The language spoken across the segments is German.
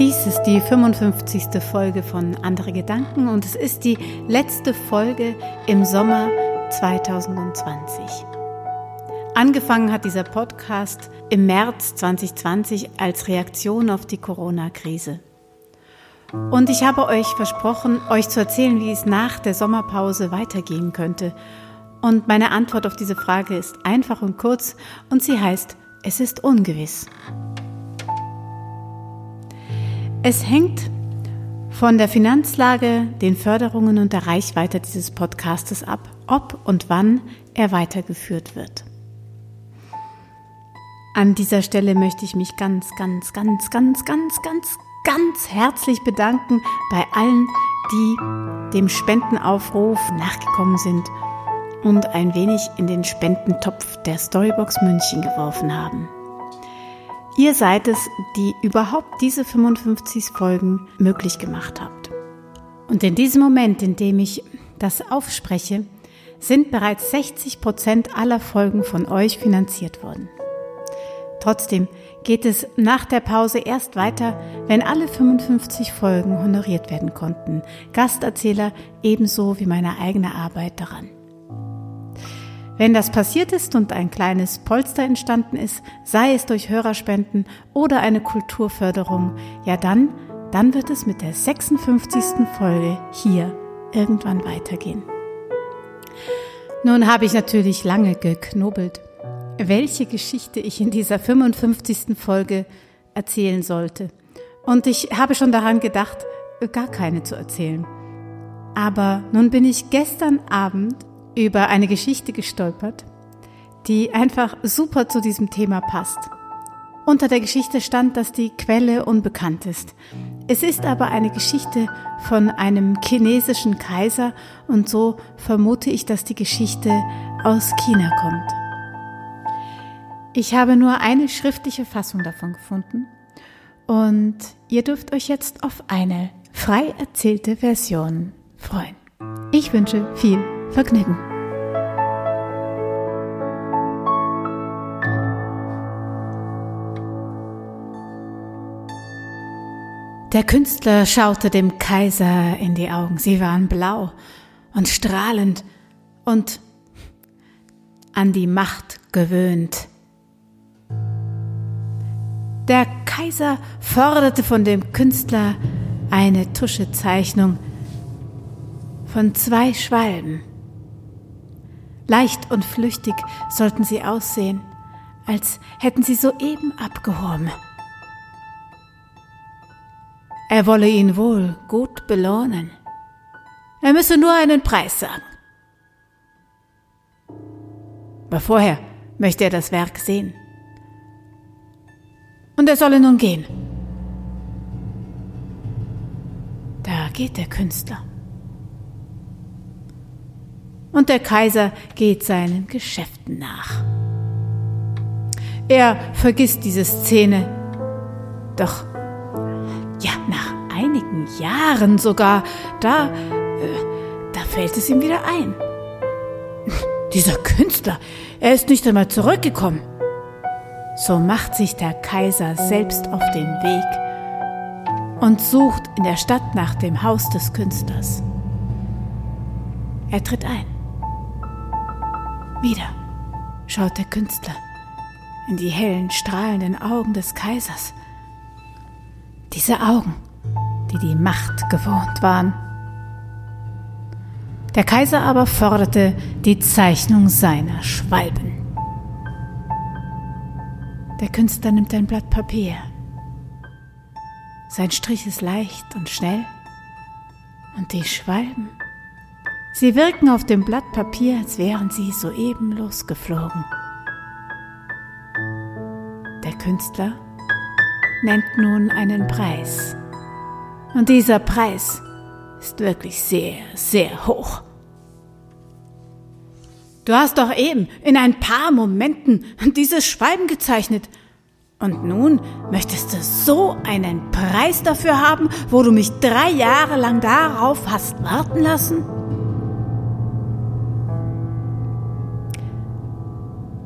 Dies ist die 55. Folge von Andere Gedanken und es ist die letzte Folge im Sommer 2020. Angefangen hat dieser Podcast im März 2020 als Reaktion auf die Corona-Krise. Und ich habe euch versprochen, euch zu erzählen, wie es nach der Sommerpause weitergehen könnte. Und meine Antwort auf diese Frage ist einfach und kurz und sie heißt, es ist ungewiss. Es hängt von der Finanzlage, den Förderungen und der Reichweite dieses Podcastes ab, ob und wann er weitergeführt wird. An dieser Stelle möchte ich mich ganz, ganz, ganz, ganz, ganz, ganz, ganz herzlich bedanken bei allen, die dem Spendenaufruf nachgekommen sind und ein wenig in den Spendentopf der Storybox München geworfen haben. Ihr seid es, die überhaupt diese 55 Folgen möglich gemacht habt. Und in diesem Moment, in dem ich das aufspreche, sind bereits 60 Prozent aller Folgen von euch finanziert worden. Trotzdem geht es nach der Pause erst weiter, wenn alle 55 Folgen honoriert werden konnten. Gasterzähler ebenso wie meine eigene Arbeit daran. Wenn das passiert ist und ein kleines Polster entstanden ist, sei es durch Hörerspenden oder eine Kulturförderung, ja dann, dann wird es mit der 56. Folge hier irgendwann weitergehen. Nun habe ich natürlich lange geknobelt, welche Geschichte ich in dieser 55. Folge erzählen sollte. Und ich habe schon daran gedacht, gar keine zu erzählen. Aber nun bin ich gestern Abend über eine Geschichte gestolpert, die einfach super zu diesem Thema passt. Unter der Geschichte stand, dass die Quelle unbekannt ist. Es ist aber eine Geschichte von einem chinesischen Kaiser und so vermute ich, dass die Geschichte aus China kommt. Ich habe nur eine schriftliche Fassung davon gefunden und ihr dürft euch jetzt auf eine frei erzählte Version freuen. Ich wünsche viel Vergnügen. Der Künstler schaute dem Kaiser in die Augen. Sie waren blau und strahlend und an die Macht gewöhnt. Der Kaiser forderte von dem Künstler eine Tuschezeichnung von zwei Schwalben. Leicht und flüchtig sollten sie aussehen, als hätten sie soeben abgehoben. Er wolle ihn wohl gut belohnen. Er müsse nur einen Preis sagen. Aber vorher möchte er das Werk sehen. Und er solle nun gehen. Da geht der Künstler. Und der Kaiser geht seinen Geschäften nach. Er vergisst diese Szene. Doch ja, nach einigen Jahren sogar, da, äh, da fällt es ihm wieder ein. Dieser Künstler, er ist nicht einmal zurückgekommen. So macht sich der Kaiser selbst auf den Weg und sucht in der Stadt nach dem Haus des Künstlers. Er tritt ein. Wieder schaut der Künstler in die hellen, strahlenden Augen des Kaisers. Diese Augen, die die Macht gewohnt waren. Der Kaiser aber forderte die Zeichnung seiner Schwalben. Der Künstler nimmt ein Blatt Papier. Sein Strich ist leicht und schnell. Und die Schwalben, sie wirken auf dem Blatt Papier, als wären sie soeben losgeflogen. Der Künstler nennt nun einen Preis. Und dieser Preis ist wirklich sehr, sehr hoch. Du hast doch eben in ein paar Momenten dieses Schwalben gezeichnet. Und nun möchtest du so einen Preis dafür haben, wo du mich drei Jahre lang darauf hast warten lassen?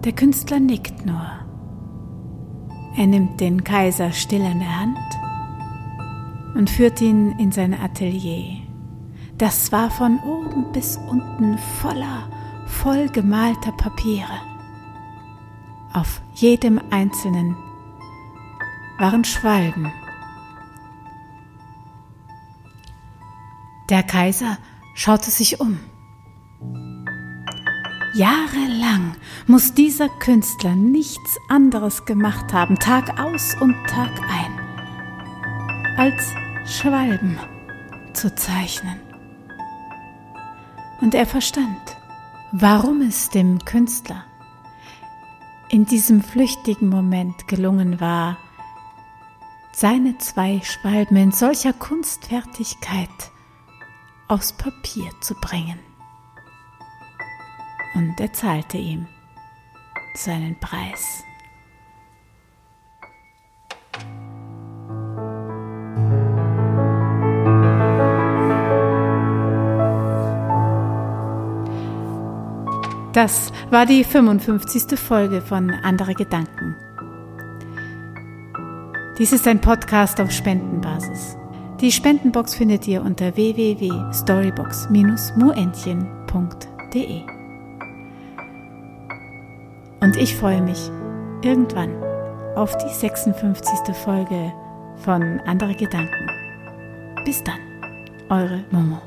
Der Künstler nickt nur. Er nimmt den Kaiser still in der Hand und führte ihn in sein Atelier. Das war von oben bis unten voller, voll gemalter Papiere. Auf jedem einzelnen waren Schwalben. Der Kaiser schaute sich um. Jahrelang muss dieser Künstler nichts anderes gemacht haben, Tag aus und Tag ein, als Schwalben zu zeichnen. Und er verstand, warum es dem Künstler in diesem flüchtigen Moment gelungen war, seine zwei Schwalben in solcher Kunstfertigkeit aufs Papier zu bringen. Und er zahlte ihm seinen Preis. Das war die 55. Folge von Andere Gedanken. Dies ist ein Podcast auf Spendenbasis. Die Spendenbox findet ihr unter www.storybox-muentchen.de. Und ich freue mich irgendwann auf die 56. Folge von Andere Gedanken. Bis dann, eure Momo.